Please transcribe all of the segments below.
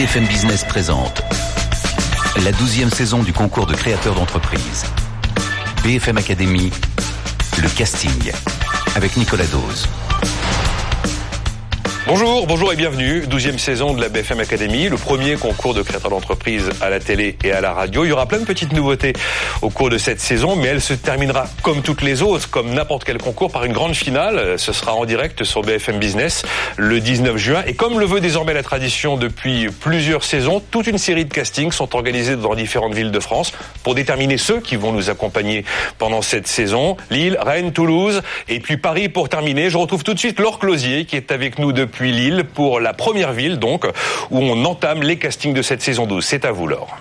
BFM Business présente la douzième saison du concours de créateurs d'entreprise. BFM Academy, le casting, avec Nicolas Dose. Bonjour, bonjour et bienvenue. 12e saison de la BFM Academy, le premier concours de créateurs d'entreprise à la télé et à la radio. Il y aura plein de petites nouveautés au cours de cette saison, mais elle se terminera comme toutes les autres, comme n'importe quel concours, par une grande finale. Ce sera en direct sur BFM Business le 19 juin. Et comme le veut désormais la tradition depuis plusieurs saisons, toute une série de castings sont organisés dans différentes villes de France pour déterminer ceux qui vont nous accompagner pendant cette saison. Lille, Rennes, Toulouse et puis Paris pour terminer. Je retrouve tout de suite Laure Closier qui est avec nous depuis puis Lille pour la première ville donc où on entame les castings de cette saison 12. C'est à vous Laure.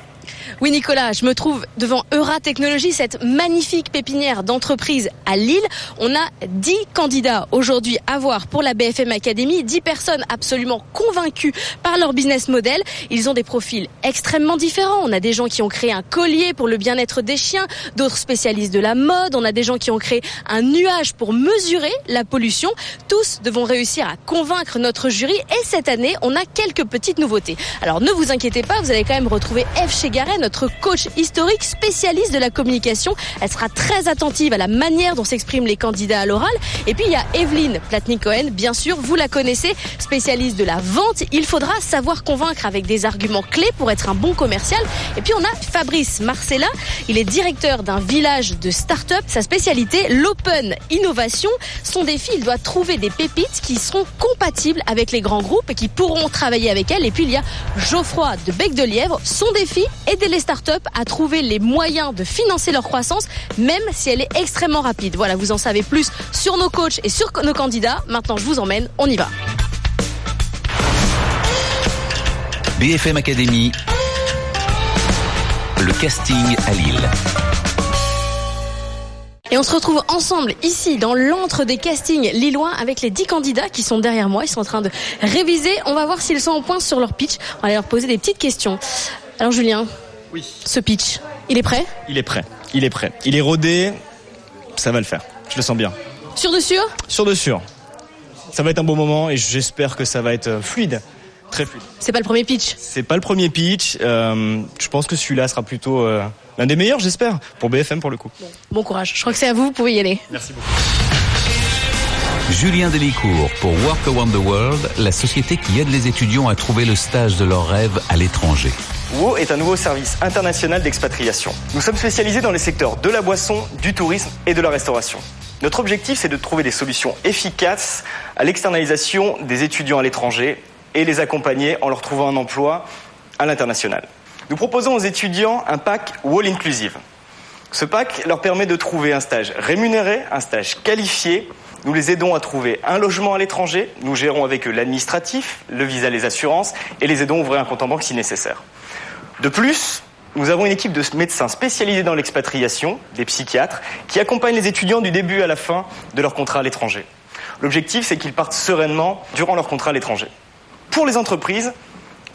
Oui Nicolas, je me trouve devant Eura Technologies, cette magnifique pépinière d'entreprise à Lille. On a 10 candidats aujourd'hui à voir pour la BFM Academy, 10 personnes absolument convaincues par leur business model. Ils ont des profils extrêmement différents. On a des gens qui ont créé un collier pour le bien-être des chiens, d'autres spécialistes de la mode, on a des gens qui ont créé un nuage pour mesurer la pollution. Tous devront réussir à convaincre notre jury et cette année, on a quelques petites nouveautés. Alors ne vous inquiétez pas, vous allez quand même retrouver Eve Chegaray, notre coach historique spécialiste de la communication. Elle sera très attentive à la manière dont s'expriment les candidats à l'oral. Et puis il y a Evelyne Platnik-Cohen, bien sûr, vous la connaissez, spécialiste de la vente. Il faudra savoir convaincre avec des arguments clés pour être un bon commercial. Et puis on a Fabrice Marcella, il est directeur d'un village de start-up. Sa spécialité, l'open innovation. Son défi, il doit trouver des pépites qui seront compatibles avec les grands groupes et qui pourront travailler avec elle. Et puis il y a Geoffroy de Bec de Lièvre. Son défi, aider les startups à trouver les moyens de financer leur croissance, même si elle est extrêmement rapide. Voilà, vous en savez plus sur nos coachs et sur nos candidats. Maintenant, je vous emmène, on y va. BFM Academy, le casting à Lille. Et on se retrouve ensemble ici dans l'antre des castings lillois avec les 10 candidats qui sont derrière moi. Ils sont en train de réviser. On va voir s'ils sont au point sur leur pitch. On va leur poser des petites questions. Alors Julien, oui. ce pitch, il est prêt? Il est prêt. Il est prêt. Il est rodé. Ça va le faire. Je le sens bien. Sûr de sûr? Sûr de sûr. Ça va être un bon moment et j'espère que ça va être fluide. Très fluide. C'est pas le premier pitch C'est pas le premier pitch. Euh, je pense que celui-là sera plutôt euh, l'un des meilleurs, j'espère, pour BFM pour le coup. Bon courage. Je crois que c'est à vous, vous pouvez y aller. Merci beaucoup. Julien Delicourt pour Work Around the World, la société qui aide les étudiants à trouver le stage de leur rêve à l'étranger. WO est un nouveau service international d'expatriation. Nous sommes spécialisés dans les secteurs de la boisson, du tourisme et de la restauration. Notre objectif, c'est de trouver des solutions efficaces à l'externalisation des étudiants à l'étranger et les accompagner en leur trouvant un emploi à l'international. Nous proposons aux étudiants un pack Wall Inclusive. Ce pack leur permet de trouver un stage rémunéré, un stage qualifié. Nous les aidons à trouver un logement à l'étranger. Nous gérons avec eux l'administratif, le visa, les assurances et les aidons à ouvrir un compte en banque si nécessaire. De plus, nous avons une équipe de médecins spécialisés dans l'expatriation, des psychiatres, qui accompagnent les étudiants du début à la fin de leur contrat à l'étranger. L'objectif, c'est qu'ils partent sereinement durant leur contrat à l'étranger. Pour les entreprises,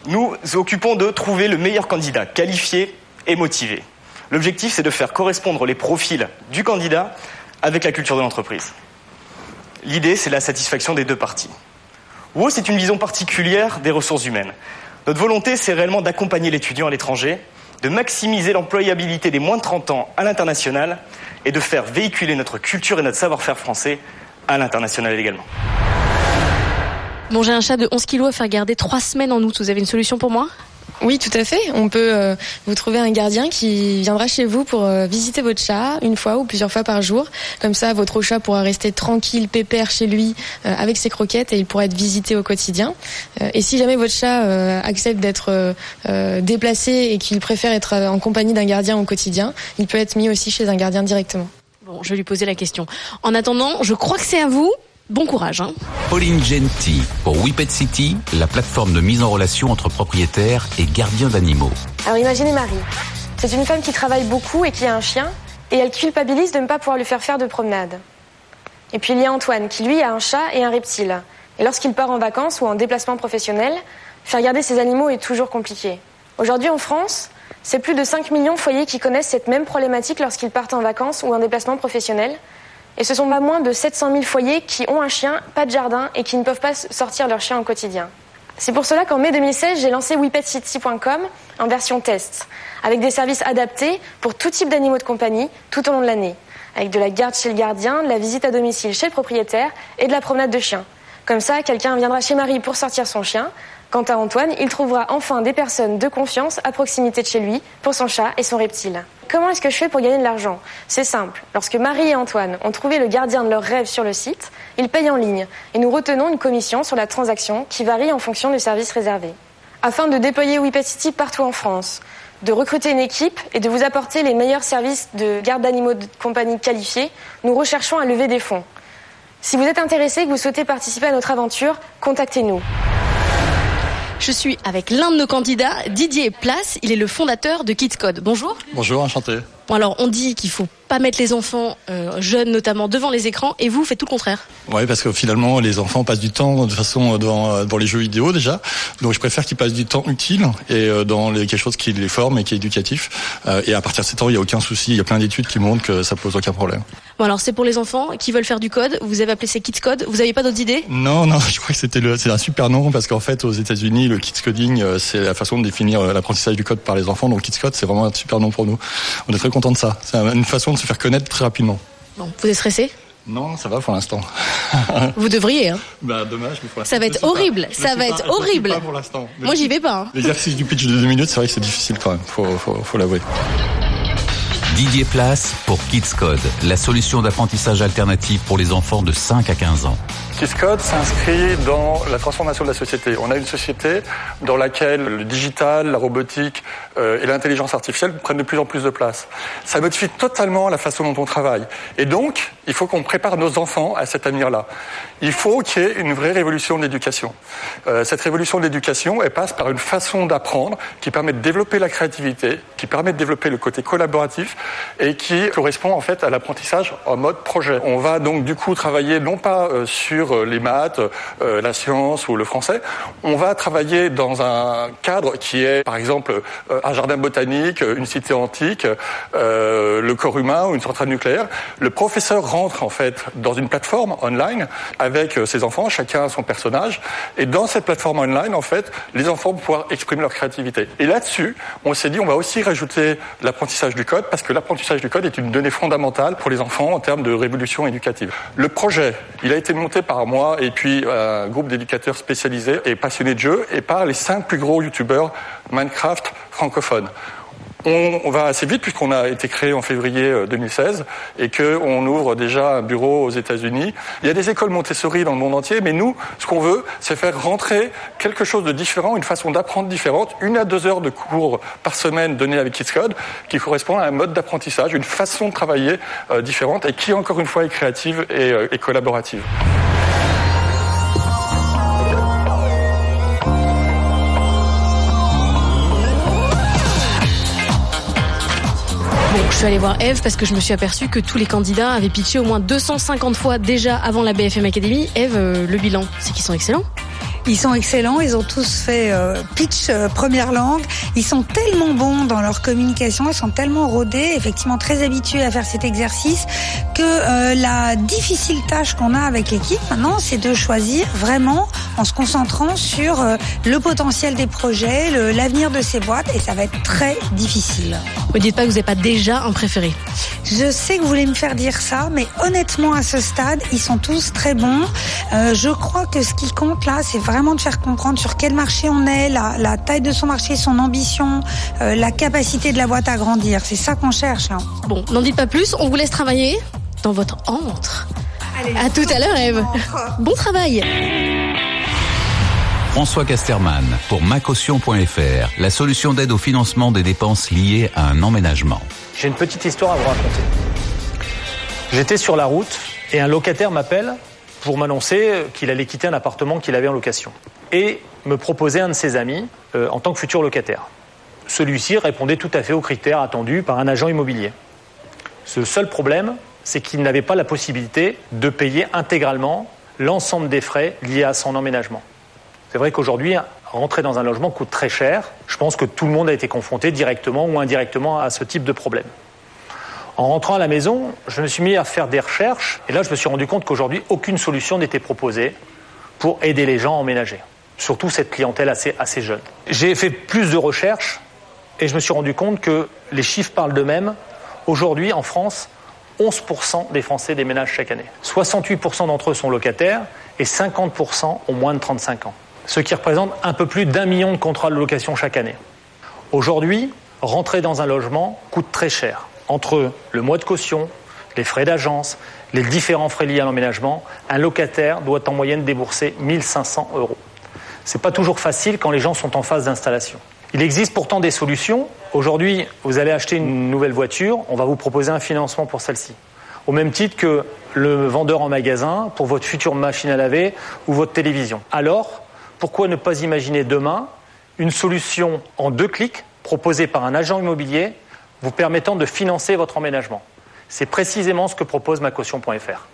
nous occupons de trouver le meilleur candidat, qualifié et motivé. L'objectif, c'est de faire correspondre les profils du candidat avec la culture de l'entreprise. L'idée, c'est la satisfaction des deux parties. WO, c'est une vision particulière des ressources humaines. Notre volonté, c'est réellement d'accompagner l'étudiant à l'étranger, de maximiser l'employabilité des moins de 30 ans à l'international et de faire véhiculer notre culture et notre savoir-faire français à l'international également. Bon, j'ai un chat de 11 kilos à faire garder 3 semaines en août. Vous avez une solution pour moi? Oui, tout à fait. On peut euh, vous trouver un gardien qui viendra chez vous pour euh, visiter votre chat une fois ou plusieurs fois par jour. Comme ça, votre chat pourra rester tranquille, pépère chez lui euh, avec ses croquettes et il pourra être visité au quotidien. et si jamais votre chat accepte d'être déplacé et qu'il préfère être en compagnie d'un gardien au quotidien, il peut être mis aussi chez un gardien directement. Bon, je vais lui poser la question. En attendant, je crois que c'est à vous. Bon courage. Hein. Pauline Genty pour WePet City, la plateforme de mise en relation entre propriétaires et gardiens d'animaux. Alors imaginez Marie. C'est une femme qui travaille beaucoup et qui a un chien et elle culpabilise de ne pas pouvoir lui faire faire de promenade. Et puis il y a Antoine qui lui a un chat et un reptile. Et lorsqu'il part en vacances ou en déplacement professionnel, faire garder ses animaux est toujours compliqué. Aujourd'hui en France, c'est plus de 5 millions de foyers qui connaissent cette même problématique lorsqu'ils partent en vacances ou en déplacement professionnel. Et ce sont pas moins de 700 000 foyers qui ont un chien, pas de jardin et qui ne peuvent pas sortir leur chien au quotidien. C'est pour cela qu'en mai 2016, j'ai lancé WePetCity.com en version test, avec des services adaptés pour tout type d'animaux de compagnie tout au long de l'année, avec de la garde chez le gardien, de la visite à domicile chez le propriétaire et de la promenade de chien. Comme ça, quelqu'un viendra chez Marie pour sortir son chien. Quant à Antoine, il trouvera enfin des personnes de confiance à proximité de chez lui pour son chat et son reptile. Comment est-ce que je fais pour gagner de l'argent? C'est simple. Lorsque Marie et Antoine ont trouvé le gardien de leur rêve sur le site, ils payent en ligne et nous retenons une commission sur la transaction qui varie en fonction du service réservé. Afin de déployer City partout en France, de recruter une équipe et de vous apporter les meilleurs services de garde d'animaux de compagnie qualifiés, nous recherchons à lever des fonds. Si vous êtes intéressé et que vous souhaitez participer à notre aventure, contactez-nous. Je suis avec l'un de nos candidats, Didier Place. Il est le fondateur de Kids Code. Bonjour. Bonjour, enchanté. Bon alors, on dit qu'il faut pas mettre les enfants euh, jeunes notamment devant les écrans et vous faites tout le contraire. Oui, parce que finalement les enfants passent du temps de façon dans, euh, dans les jeux vidéo déjà. Donc je préfère qu'ils passent du temps utile et euh, dans les, quelque chose qui les forme et qui est éducatif. et à partir de ce temps, il n'y a aucun souci. Il y a plein d'études qui montrent que ça pose aucun problème. Bon alors c'est pour les enfants qui veulent faire du code. Vous avez appelé ça Kids Code. Vous n'avez pas d'autres idées? Non, non. Je crois que c'était le, c'est un super nom parce qu'en fait aux États-Unis le Kids Coding c'est la façon de définir l'apprentissage du code par les enfants. Donc Kids Code c'est vraiment un super nom pour nous. On est très content de ça. C'est une façon de se faire connaître très rapidement. Bon, vous êtes stressé? Non, ça va pour l'instant. Vous devriez. Hein. Bah dommage, mais pour Ça va être horrible. Ça va être horrible. Pas pour l'instant. Moi, j'y vais pas. Hein. L'exercice du pitch de deux minutes, c'est vrai que c'est difficile quand même. Faut, faut, faut l'avouer. Didier Place pour Kids Code, la solution d'apprentissage alternative pour les enfants de 5 à 15 ans. KissCode s'inscrit dans la transformation de la société. On a une société dans laquelle le digital, la robotique euh, et l'intelligence artificielle prennent de plus en plus de place. Ça modifie totalement la façon dont on travaille. Et donc, il faut qu'on prépare nos enfants à cet avenir-là. Il faut qu'il y ait une vraie révolution de l'éducation. Euh, cette révolution de l'éducation, passe par une façon d'apprendre qui permet de développer la créativité, qui permet de développer le côté collaboratif et qui correspond en fait à l'apprentissage en mode projet. On va donc du coup travailler non pas euh, sur euh, les maths, euh, la science ou le français. On va travailler dans un cadre qui est, par exemple, euh, un jardin botanique, une cité antique, le corps humain ou une centrale nucléaire. Le professeur rentre en fait dans une plateforme online avec ses enfants, chacun son personnage, et dans cette plateforme online, en fait, les enfants vont pouvoir exprimer leur créativité. Et là-dessus, on s'est dit, on va aussi rajouter l'apprentissage du code parce que l'apprentissage du code est une donnée fondamentale pour les enfants en termes de révolution éducative. Le projet, il a été monté par par moi et puis euh, un groupe d'éducateurs spécialisés et passionnés de jeux et par les cinq plus gros youtubeurs Minecraft francophones. On, va assez vite puisqu'on a été créé en février 2016 euh, et qu'on ouvre déjà un bureau aux États-Unis. Il y a des écoles Montessori dans le monde entier, mais nous, ce qu'on veut, c'est faire rentrer quelque chose de différent, une façon d'apprendre différente, une à deux heures de cours par semaine donnés avec Kids Code, qui correspond à un mode d'apprentissage, une façon de travailler euh, différente et qui, encore une fois, est créative et collaborative. Suis allée voir Eve parce que je me suis aperçue que tous les candidats avaient pitché au moins 250 fois déjà avant la BFM Academy. Eve, euh, le bilan, c'est qu'ils sont excellents. Ils sont excellents, ils ont tous fait euh, pitch euh, première langue. Ils sont tellement bons dans leur communication, ils sont tellement rodés, effectivement très habitués à faire cet exercice, que euh, la difficile tâche qu'on a avec l'équipe maintenant, c'est de choisir vraiment en se concentrant sur le potentiel des projets, l'avenir de ces boîtes, et ça va être très difficile. Vous dites pas que vous n'avez pas déjà un préféré Je sais que vous voulez me faire dire ça, mais honnêtement à ce stade, ils sont tous très bons. je crois que ce qui compte là, c'est vraiment vraiment de faire comprendre sur quel marché on est, la, taille de son marché, son ambition, euh, la capacité de la boîte à grandir. C'est ça qu'on cherche. Hein. Bon, n'en dites pas plus, on vous laisse travailler dans votre antre. Allez, à tout à l'heure, Eve. Bon travail. François Casterman pour macaution.fr, la solution d'aide au financement des dépenses liées à un emménagement. J'ai une petite histoire à vous raconter. J'étais sur la route et un locataire m'appelle pour m'annoncer qu'il allait quitter un appartement qu'il avait en location et me proposer un de ses amis euh, en tant que futur locataire. Celui-ci répondait tout à fait aux critères attendus par un agent immobilier. Ce seul problème, c'est qu'il n'avait pas la possibilité de payer intégralement l'ensemble des frais liés à son emménagement. C'est vrai qu'aujourd'hui, rentrer dans un logement coûte très cher. Je pense que tout le monde a été confronté directement ou indirectement à ce type de problème. En rentrant à la maison, je me suis mis à faire des recherches et là je me suis rendu compte qu'aujourd'hui aucune solution n'était proposée pour aider les gens à emménager. surtout cette clientèle assez, jeune. J'ai fait plus de recherches et je me suis rendu compte que les chiffres parlent d'eux-mêmes. Aujourd'hui, en France, 11% des Français déménagent chaque année. 68% d'entre eux sont locataires et 50% ont moins de 35 ans. Ce qui représente un peu plus d'un million de contrats de location chaque année. Aujourd'hui, rentrer dans un logement coûte très cher. Entre le mois de caution, les frais d'agence, les différents frais liés à l'emménagement, un locataire doit en moyenne débourser 1500 euros. Ce n'est pas toujours facile quand les gens sont en phase d'installation. Il existe pourtant des solutions. Aujourd'hui, vous allez acheter une nouvelle voiture, on va vous proposer un financement pour celle-ci. Au même titre que le vendeur en magasin pour votre future machine à laver ou votre télévision. Alors, pourquoi ne pas imaginer demain une solution en deux clics proposée par un agent immobilier vous permettant de financer votre emménagement C'est précisément ce que propose macaution.fr.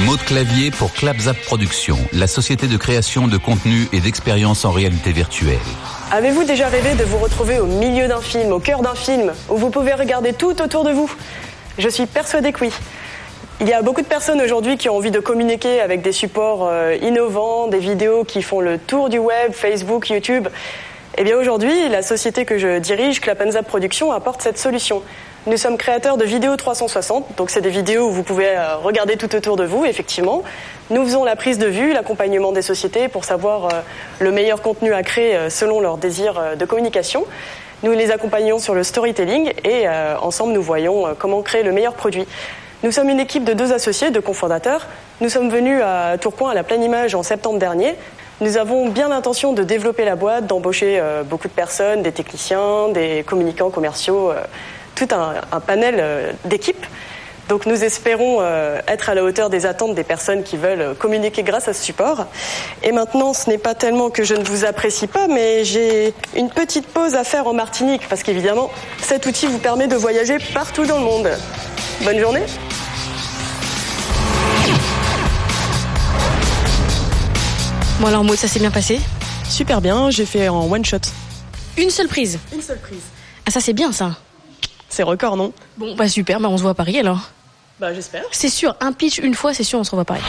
Mot de clavier pour Clapzap Productions, la société de création de contenu et d'expérience en réalité virtuelle. Avez-vous déjà rêvé de vous retrouver au milieu d'un film, au cœur d'un film, où vous pouvez regarder tout autour de vous? Je suis persuadée que oui. Il y a beaucoup de personnes aujourd'hui qui ont envie de communiquer avec des supports euh, innovants, des vidéos qui font le tour du web, Facebook, YouTube. Eh bien aujourd'hui, la société que je dirige, Clapenzap Productions, apporte cette solution. Nous sommes créateurs de vidéos 360, donc c'est des vidéos où vous pouvez euh, regarder tout autour de vous, effectivement. Nous faisons la prise de vue, l'accompagnement des sociétés pour savoir euh, le meilleur contenu à créer euh, selon leurs désirs de communication. Nous les accompagnons sur le storytelling et ensemble nous voyons comment créer le meilleur produit. Nous sommes une équipe de deux associés, de cofondateurs. Nous sommes venus à Tourcoing à la pleine image en septembre dernier. Nous avons bien l'intention de développer la boîte, d'embaucher beaucoup de personnes, des techniciens, des communicants commerciaux tout un, panel euh, d'équipes. Donc nous espérons euh, être à la hauteur des attentes des personnes qui veulent communiquer grâce à ce support. Et maintenant, ce n'est pas tellement que je ne vous apprécie pas, mais j'ai une petite pause à faire en Martinique, parce qu'évidemment, cet outil vous permet de voyager partout dans le monde. Bonne journée. Bon alors Maud, ça s'est bien passé Super bien, j'ai fait en one shot. Une seule prise Une seule prise. Ah ça c'est bien ça c'est record, non? Bon, bah super, bah on se voit à Paris alors. Bah j'espère. C'est sûr, un pitch une fois, c'est sûr, on se revoit à Paris.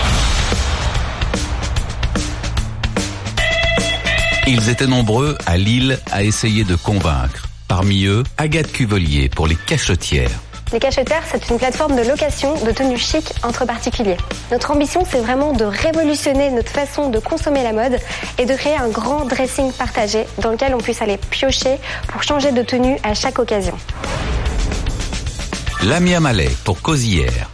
Ils étaient nombreux à Lille à essayer de convaincre. Parmi eux, Agathe Cuvelier pour les cachetières. Les cachetières, c'est une plateforme de location de tenues chic entre particuliers. Notre ambition, c'est vraiment de révolutionner notre façon de consommer la mode et de créer un grand dressing partagé dans lequel on puisse aller piocher pour changer de tenue à chaque occasion. Lamia Mallet pour Cosière.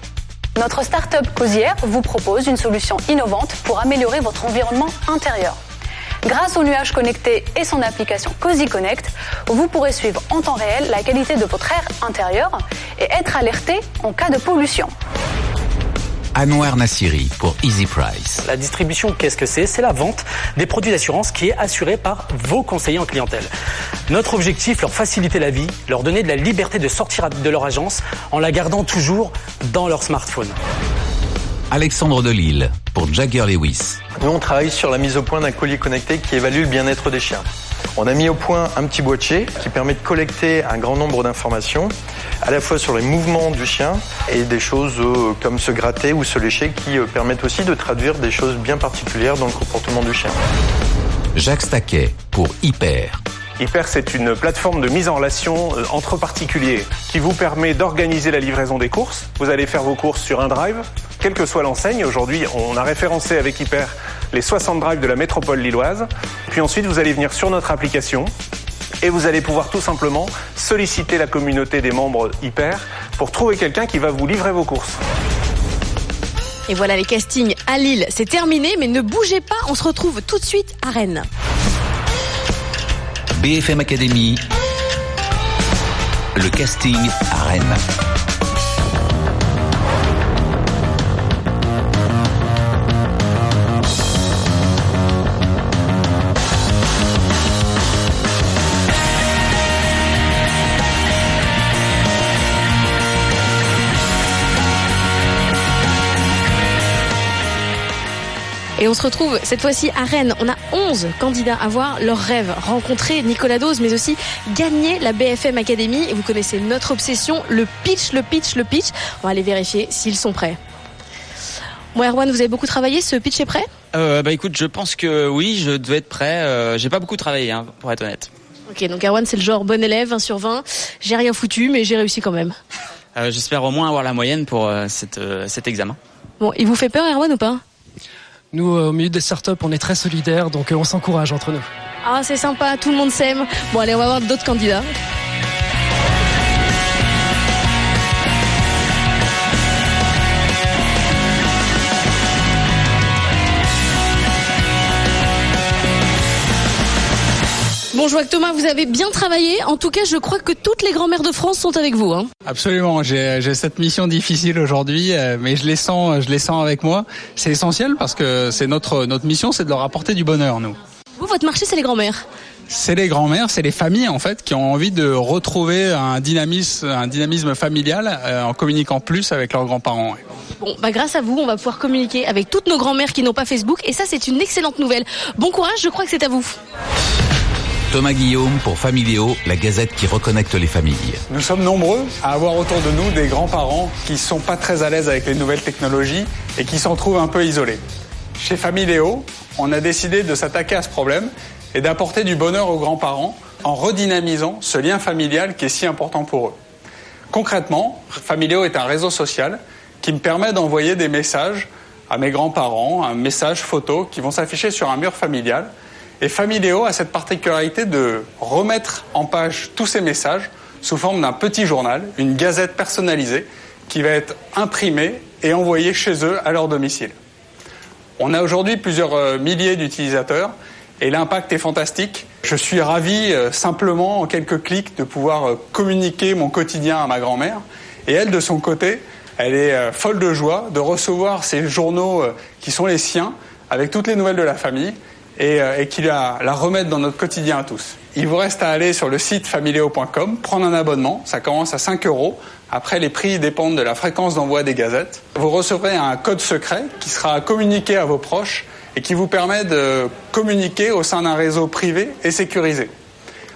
Notre start-up Cosière vous propose une solution innovante pour améliorer votre environnement intérieur. Grâce au nuage connecté et son application Cozy Connect, vous pourrez suivre en temps réel la qualité de votre air intérieur et être alerté en cas de pollution. Anouar Nassiri pour Easy Price. La distribution, qu'est-ce que c'est? C'est la vente des produits d'assurance qui est assurée par vos conseillers en clientèle. Notre objectif, leur faciliter la vie, leur donner de la liberté de sortir de leur agence en la gardant toujours dans leur smartphone. Alexandre Delille pour Jagger Lewis. Nous, on travaille sur la mise au point d'un collier connecté qui évalue le bien-être des chiens. On a mis au point un petit boîtier qui permet de collecter un grand nombre d'informations, à la fois sur les mouvements du chien et des choses euh, comme se gratter ou se lécher qui euh, permettent aussi de traduire des choses bien particulières dans le comportement du chien. Jacques Staquet pour Hyper. Hyper, c'est une plateforme de mise en relation euh, entre particuliers qui vous permet d'organiser la livraison des courses. Vous allez faire vos courses sur un drive, quelle que soit l'enseigne. Aujourd'hui, on a référencé avec Hyper les 60 drives de la métropole lilloise. Puis ensuite, vous allez venir sur notre application et vous allez pouvoir tout simplement solliciter la communauté des membres Hyper pour trouver quelqu'un qui va vous livrer vos courses. Et voilà les castings à Lille, c'est terminé, mais ne bougez pas, on se retrouve tout de suite à Rennes. BFM Academy, le casting à Rennes. Et on se retrouve cette fois-ci à Rennes. On a 11 candidats à voir leur rêve, rencontrer Nicolas Dose, mais aussi gagner la BFM Academy. Et vous connaissez notre obsession, le pitch, le pitch, le pitch. On va aller vérifier s'ils sont prêts. Bon, Erwan, vous avez beaucoup travaillé, ce pitch est prêt? Euh, Bah écoute, je pense que oui, je devais être prêt. Euh, j'ai pas beaucoup travaillé, hein, pour être honnête. Ok, donc Erwan, c'est le genre bon élève, 20 sur 20. J'ai rien foutu, mais j'ai réussi quand même. Euh, J'espère au moins avoir la moyenne pour cette, euh, cet examen. Bon, il vous fait peur, Erwan, ou pas? Nous, euh, au milieu des startups, on est très solidaires, donc euh, on s'encourage entre nous. Ah, c'est sympa, tout le monde s'aime. Bon, allez, on va voir d'autres candidats. Bon, je vois que Thomas, vous avez bien travaillé. En tout cas, je crois que toutes les grand-mères de France sont avec vous. Hein. Absolument, j'ai cette mission difficile aujourd'hui, euh, mais je les sens, je les sens avec moi. C'est essentiel parce que c'est notre notre mission, c'est de leur apporter du bonheur, nous. Vous, votre marché, c'est les grand-mères. C'est les grands-mères, c'est les familles en fait qui ont envie de retrouver un dynamisme, un dynamisme familial euh, en communiquant plus avec leurs grands-parents. Bon, bah grâce à vous, on va pouvoir communiquer avec toutes nos grand-mères qui n'ont pas Facebook, et ça, c'est une excellente nouvelle. Bon courage, je crois que c'est à vous. Thomas Guillaume pour Familio, la gazette qui reconnecte les familles. Nous sommes nombreux à avoir autour de nous des grands-parents qui sont pas très à l'aise avec les nouvelles technologies et qui s'en trouvent un peu isolés. Chez Familio, on a décidé de s'attaquer à ce problème et d'apporter du bonheur aux grands-parents en redynamisant ce lien familial qui est si important pour eux. Concrètement, Familio est un réseau social qui me permet d'envoyer des messages à mes grands-parents, un message photo qui vont s'afficher sur un mur familial. Et Familio a cette particularité de remettre en page tous ces messages sous forme d'un petit journal, une gazette personnalisée qui va être imprimée et envoyée chez eux à leur domicile. On a aujourd'hui plusieurs euh, milliers d'utilisateurs et l'impact est fantastique. Je suis ravi euh, simplement en quelques clics de pouvoir euh, communiquer mon quotidien à ma grand-mère et elle de son côté, elle est folle de joie de recevoir ces journaux qui sont les siens avec toutes les nouvelles de la famille et, euh, et qui la, la remettent dans notre quotidien à tous. Il vous reste à aller sur le site familio.com, prendre un abonnement, ça commence à 5 euros. Après, les prix dépendent de la fréquence d'envoi des gazettes. Vous recevrez un code secret qui sera communiqué à vos proches et qui vous permet de communiquer au sein d'un réseau privé et sécurisé.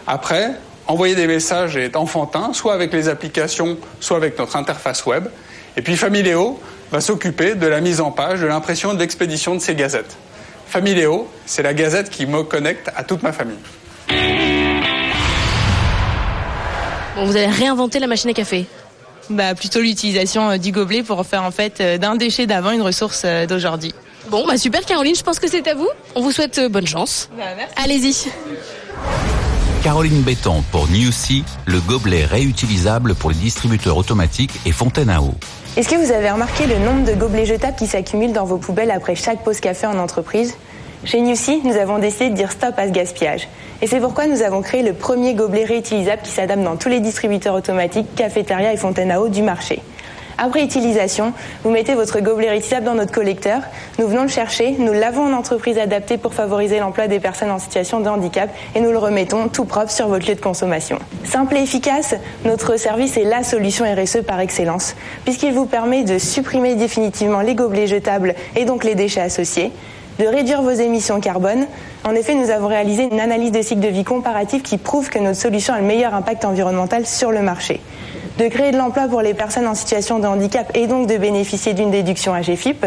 Après, envoyer des messages est enfantin, soit avec les applications, soit avec notre interface web. Et puis Familio va s'occuper de la mise en page, de l'impression de l'expédition de ces gazettes. Familio, c'est la gazette qui me connecte à toute ma famille. Bon, vous allez réinventer la machine à café. Bah, plutôt l'utilisation euh, du gobelet pour faire en fait euh, d'un déchet d'avant une ressource euh, d'aujourd'hui. Bon, bah super Caroline, je pense que c'est à vous. On vous souhaite bonne chance. Allez-y. Caroline Béton pour Newsy, le gobelet réutilisable pour les distributeurs automatiques et fontaine à eau. Est-ce que vous avez remarqué le nombre de gobelets jetables qui s'accumulent dans vos poubelles après chaque pause café en entreprise? Chez Newsy, nous avons décidé de dire stop à ce gaspillage. Et c'est pourquoi nous avons créé le premier gobelet réutilisable qui s'adapte dans tous les distributeurs automatiques, cafétéria et fontaine à eau du marché. Après utilisation, vous mettez votre gobelet réutilisable dans notre collecteur. Nous venons le chercher, nous l'avons en entreprise adaptée pour favoriser l'emploi des personnes en situation de handicap et nous le remettons tout propre sur votre lieu de consommation. Simple et efficace, notre service est la solution RSE par excellence, puisqu'il vous permet de supprimer définitivement les gobelets jetables et donc les déchets associés, de réduire vos émissions carbone. En effet, nous avons réalisé une analyse de cycle de vie comparative qui prouve que notre solution a le meilleur impact environnemental sur le marché de créer de l'emploi pour les personnes en situation de handicap et donc de bénéficier d'une déduction AGFIP,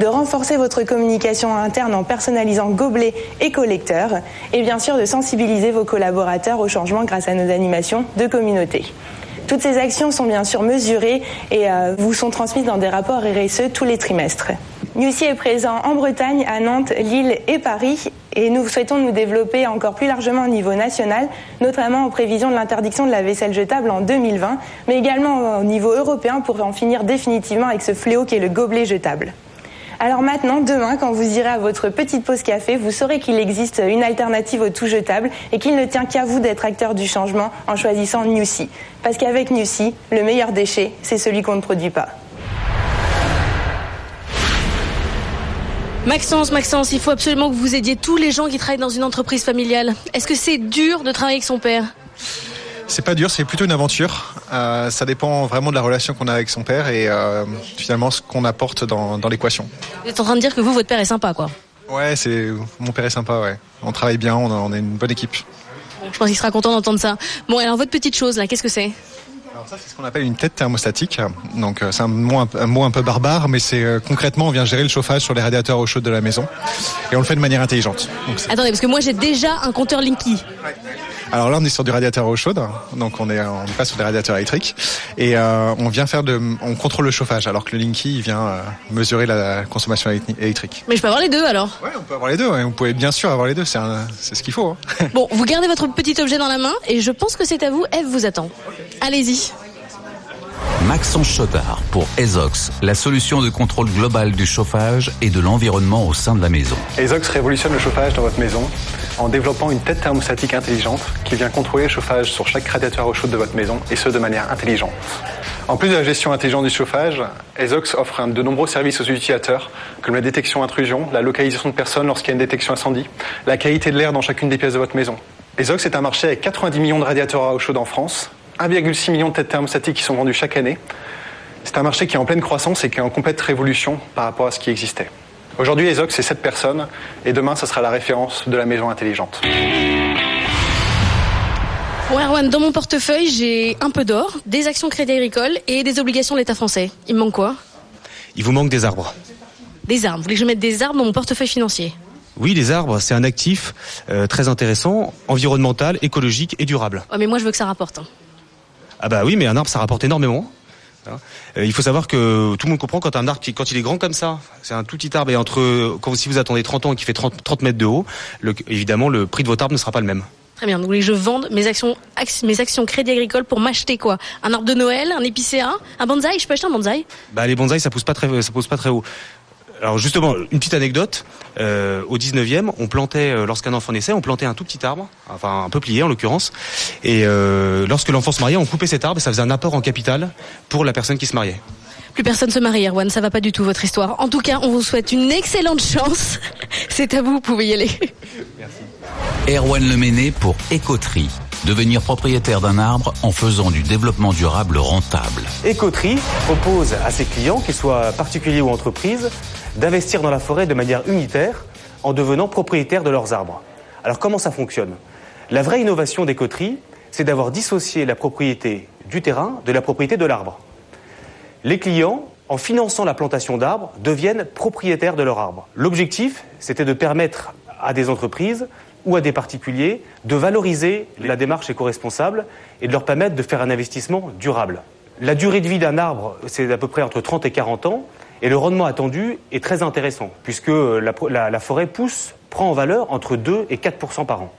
de renforcer votre communication interne en personnalisant gobelets et collecteurs, et bien sûr de sensibiliser vos collaborateurs au changement grâce à nos animations de communauté. Toutes ces actions sont bien sûr mesurées et euh, vous sont transmises dans des rapports RSE tous les trimestres. Newsy est présent en Bretagne, à Nantes, Lille et Paris et nous souhaitons nous développer encore plus largement au niveau national, notamment en prévision de l'interdiction de la vaisselle jetable en 2020, mais également au niveau européen pour en finir définitivement avec ce fléau qui est le gobelet jetable. Alors maintenant, demain, quand vous irez à votre petite pause café, vous saurez qu'il existe une alternative au tout jetable et qu'il ne tient qu'à vous d'être acteur du changement en choisissant Newsy. Parce qu'avec Newsy, le meilleur déchet, c'est celui qu'on ne produit pas. Maxence, Maxence, il faut absolument que vous aidiez tous les gens qui travaillent dans une entreprise familiale. Est-ce que c'est dur de travailler avec son père? C'est pas dur, c'est plutôt une aventure. Euh, ça dépend vraiment de la relation qu'on a avec son père et euh, finalement ce qu'on apporte dans, dans l'équation. Vous êtes en train de dire que vous, votre père est sympa, quoi. Ouais, c'est mon père est sympa, ouais. On travaille bien, on, est une bonne équipe. Bon, je pense qu'il sera content d'entendre ça. Bon, alors votre petite chose, là, qu'est-ce que c'est? Alors ça, c'est ce qu'on appelle une tête thermostatique. Donc euh, c'est un mot un, un mot un peu barbare, mais c'est euh, concrètement on vient gérer le chauffage sur les radiateurs eau chaude de la maison et on le fait de manière intelligente. Donc, Attendez, parce que moi j'ai déjà un compteur Linky. Alors là, on est sur du radiateur eau chaude, donc on est on n'est pas sur des radiateurs électriques et euh, on vient faire de on contrôle le chauffage, alors que le Linky il vient euh, mesurer la consommation électri- électrique. Mais je peux avoir les deux alors Ouais, on peut avoir les deux. ouais. Vous pouvez bien sûr avoir les deux. C'est c'est ce qu'il faut. hein. Bon, vous gardez votre petit objet dans la main et je pense que c'est à vous. Eve vous attend. Allez-y. Maxence Chotard pour ESOX, la solution de contrôle global du chauffage et de l'environnement au sein de la maison. ESOX révolutionne le chauffage dans votre maison en développant une tête thermostatique intelligente qui vient contrôler le chauffage sur chaque radiateur eau chaude de votre maison et ce de manière intelligente. En plus de la gestion intelligente du chauffage, ESOX offre de nombreux services aux utilisateurs comme la détection intrusion, la localisation de personnes lorsqu'il y a une détection incendie, la qualité de l'air dans chacune des pièces de votre maison. ESOX est un marché avec 90 millions de radiateurs à eau chaude en France, 1,6 million de têtes thermostatiques qui sont vendues chaque année. C'est un marché qui est en pleine croissance et qui est en complète révolution par rapport à ce qui existait. Aujourd'hui, ESOX, c'est 7 personnes et demain, ça sera la référence de la maison intelligente. Bon Erwan, dans mon portefeuille, j'ai un peu d'or, des actions Crédit Agricole et des obligations de l'État français. Il me manque quoi? Il vous manque des arbres. Des arbres. Vous voulez que je mette des arbres dans mon portefeuille financier? Oui, les arbres, c'est un actif euh, très intéressant, environnemental, écologique et durable. Oh, mais moi je veux que ça rapporte. hein. Ah bah oui, mais un arbre, ça rapporte énormément. Hein. Euh, il faut savoir que tout le monde comprend quand un arbre, quand il est grand comme ça, c'est un tout petit arbre et entre, quand, si vous attendez 30 ans et qui fait 30, 30 mètres de haut, le- évidemment, le prix de votre arbre ne sera pas le même. Très bien. Donc je vende mes actions, ac- mes actions Crédit Agricole pour m'acheter quoi Un arbre de Noël, un épicéa, un bonsaï Je peux acheter un bonsaï? Bah, les bonsaïs, ça pousse pas très, ça pousse pas très haut. Alors justement, une petite anecdote. Euh, au 19e, on plantait, euh, lorsqu'un enfant naissait, on plantait un tout petit arbre, enfin un peuplier en l'occurrence. Et euh, lorsque l'enfant se mariait, on coupait cet arbre et ça faisait un apport en capital pour la personne qui se mariait. Plus personne se marie, Erwan. Ça va pas du tout votre histoire. En tout cas, on vous souhaite une excellente chance. C'est à vous, vous pouvez y aller. Erwan Leméné pour Écoterie. Devenir propriétaire d'un arbre en faisant du développement durable rentable. Écoterie propose à ses clients, qu'ils soient particuliers ou entreprises, d'investir dans la forêt de manière unitaire en devenant propriétaires de leurs arbres. Alors comment ça fonctionne? La vraie innovation d'Écoterie, c'est d'avoir dissocié la propriété du terrain de la propriété de l'arbre. Les clients, en finançant la plantation d'arbres, deviennent propriétaires de leur arbre. L'objectif, c'était de permettre à des entreprises ou à des particuliers de valoriser la démarche éco-responsable et de leur permettre de faire un investissement durable. La durée de vie d'un arbre, c'est à peu près entre 30 et 40 ans, et le rendement attendu est très intéressant, puisque la- la forêt pousse, prend en valeur entre 2 et 4% par an.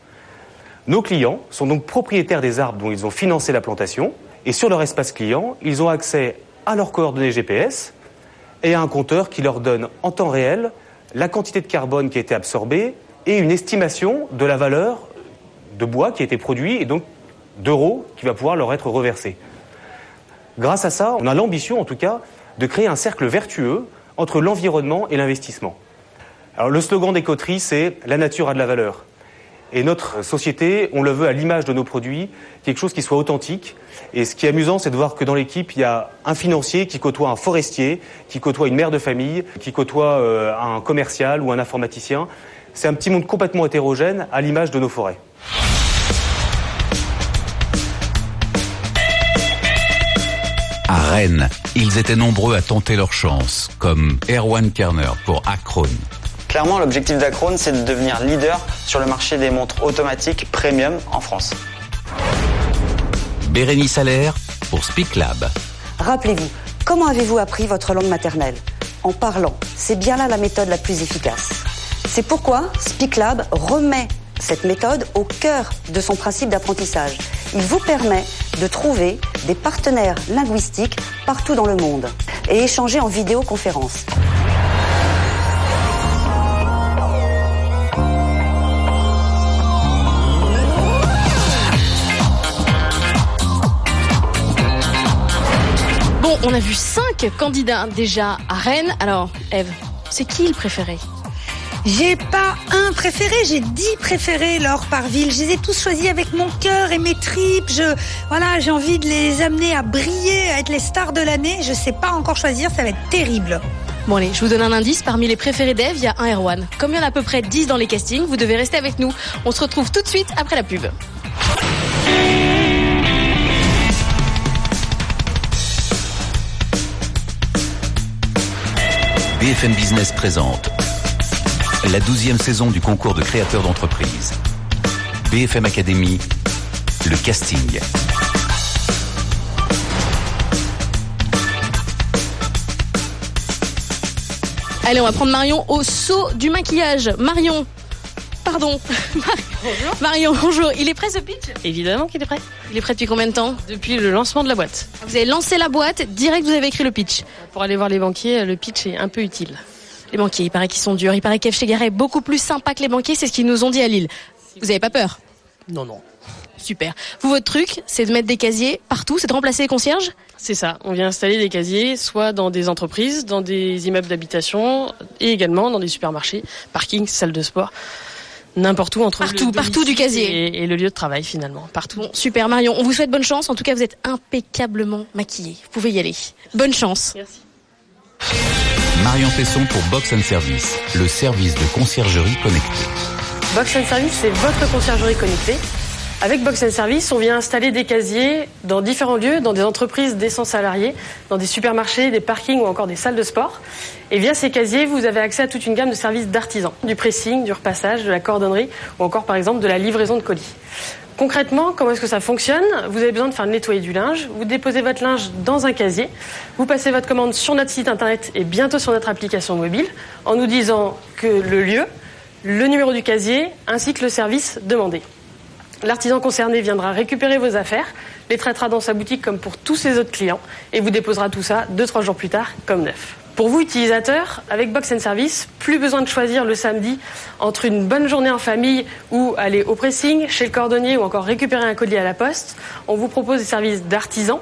Nos clients sont donc propriétaires des arbres dont ils ont financé la plantation, et sur leur espace client, ils ont accès à leurs coordonnées GPS et à un compteur qui leur donne en temps réel la quantité de carbone qui a été absorbée et une estimation de la valeur de bois qui a été produit et donc d'euros qui va pouvoir leur être reversé. Grâce à ça, on a l'ambition en tout cas de créer un cercle vertueux entre l'environnement et l'investissement. Alors le slogan des coteries, c'est La nature a de la valeur. Et notre société, on le veut à l'image de nos produits, quelque chose qui soit authentique. Et ce qui est amusant, c'est de voir que dans l'équipe, il y a un financier qui côtoie un forestier, qui côtoie une mère de famille, qui côtoie euh, un commercial ou un informaticien. C'est un petit monde complètement hétérogène à l'image de nos forêts. À Rennes, ils étaient nombreux à tenter leur chance, comme Erwan Kerner pour Acron. Clairement, l'objectif d'Acron, c'est de devenir leader sur le marché des montres automatiques premium en France. Bérénice Salaire pour Speak Lab. Rappelez-vous, comment avez-vous appris votre langue maternelle? En parlant. C'est bien là la méthode la plus efficace. C'est pourquoi SpeakLab remet cette méthode au cœur de son principe d'apprentissage. Il vous permet de trouver des partenaires linguistiques partout dans le monde et échanger en vidéoconférence. Bon, on a vu cinq candidats déjà à Rennes. Alors, Eve, c'est qui le préféré? J'ai pas un préféré, j'ai dix préférés, l'or par ville. Je les ai tous choisis avec mon cœur et mes tripes. Je, voilà, j'ai envie de les amener à briller, à être les stars de l'année. Je sais pas encore choisir, ça va être terrible. Bon allez, je vous donne un indice. Parmi les préférés d'Eve, il y a un Erwan. Comme il y en a à peu près 10 dans les castings, vous devez rester avec nous. On se retrouve tout de suite après la pub. BFM Business présente la douzième saison du concours de créateurs d'entreprise. BFM Academy, le casting. Allez, on va prendre Marion au saut du maquillage. Marion, pardon. Marion, bonjour. Il est prêt ce pitch? Évidemment qu'il est prêt. Il est prêt depuis combien de temps? Depuis le lancement de la boîte. Vous avez lancé la boîte, direct vous avez écrit le pitch. Pour aller voir les banquiers, le pitch est un peu utile. Les banquiers, il paraît qu'ils sont durs. Il paraît Chegaray est beaucoup plus sympa que les banquiers, c'est ce qu'ils nous ont dit à Lille. Vous avez pas peur? Non, non. Super. Vous, votre truc, c'est de mettre des casiers partout, c'est de remplacer les concierges? C'est ça. On vient installer des casiers, soit dans des entreprises, dans des immeubles d'habitation, et également dans des supermarchés, parkings, salles de sport. N'importe où entre Partout, le partout du casier. et, et le lieu de travail finalement, partout. Bon, super Marion, on vous souhaite bonne chance. En tout cas, vous êtes impeccablement maquillée. Vous pouvez y aller. Bonne chance. Merci. Marion Tesson pour Box and Service, le service de conciergerie connecté. Box and Service, c'est votre conciergerie connectée. Avec Box and Service, on vient installer des casiers dans différents lieux, dans des entreprises des 100 salariés, dans des supermarchés, des parkings ou encore des salles de sport. Et via ces casiers, vous avez accès à toute une gamme de services d'artisans, du pressing, du repassage, de la cordonnerie ou encore par exemple de la livraison de colis. Concrètement, comment est-ce que ça fonctionne? Vous avez besoin de faire nettoyer du linge, vous déposez votre linge dans un casier, vous passez votre commande sur notre site internet et bientôt sur notre application mobile en nous disant que le lieu, le numéro du casier ainsi que le service demandé. L'artisan concerné viendra récupérer vos affaires, les traitera dans sa boutique comme pour tous ses autres clients et vous déposera tout ça deux trois jours plus tard comme neuf. Pour vous utilisateurs, avec Box and Service, plus besoin de choisir le samedi entre une bonne journée en famille ou aller au pressing, chez le cordonnier ou encore récupérer un colis à la poste. On vous propose des services d'artisans